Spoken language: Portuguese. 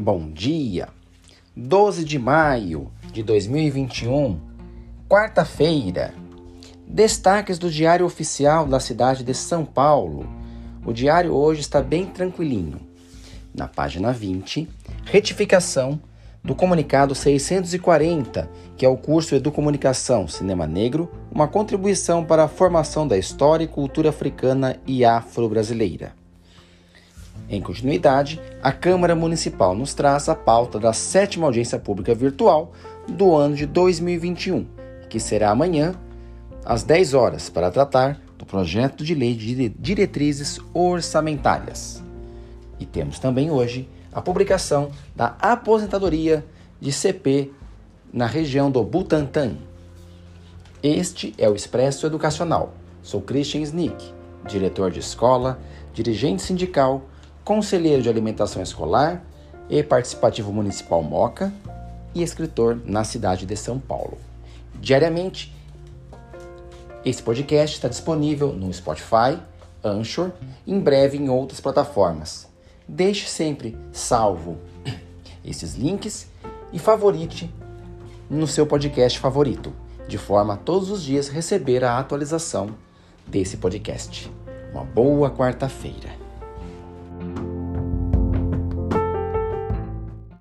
Bom dia! 12 de maio de 2021, quarta-feira. Destaques do Diário Oficial da cidade de São Paulo. O diário hoje está bem tranquilinho. Na página 20, retificação do comunicado 640, que é o curso Educomunicação Cinema Negro, uma contribuição para a formação da história e cultura africana e afro-brasileira. Em continuidade, a Câmara Municipal nos traz a pauta da sétima audiência pública virtual do ano de 2021, que será amanhã, às 10 horas, para tratar do projeto de lei de diretrizes orçamentárias. E temos também hoje a publicação da aposentadoria de CP na região do Butantã. Este é o Expresso Educacional. Sou Christian Snick, diretor de escola, dirigente sindical conselheiro de alimentação escolar e participativo municipal Moca e escritor na cidade de São Paulo. Diariamente, esse podcast está disponível no Spotify, Anchor, em breve em outras plataformas. Deixe sempre salvo esses links e favorite no seu podcast favorito, de forma a todos os dias receber a atualização desse podcast. Uma boa quarta-feira.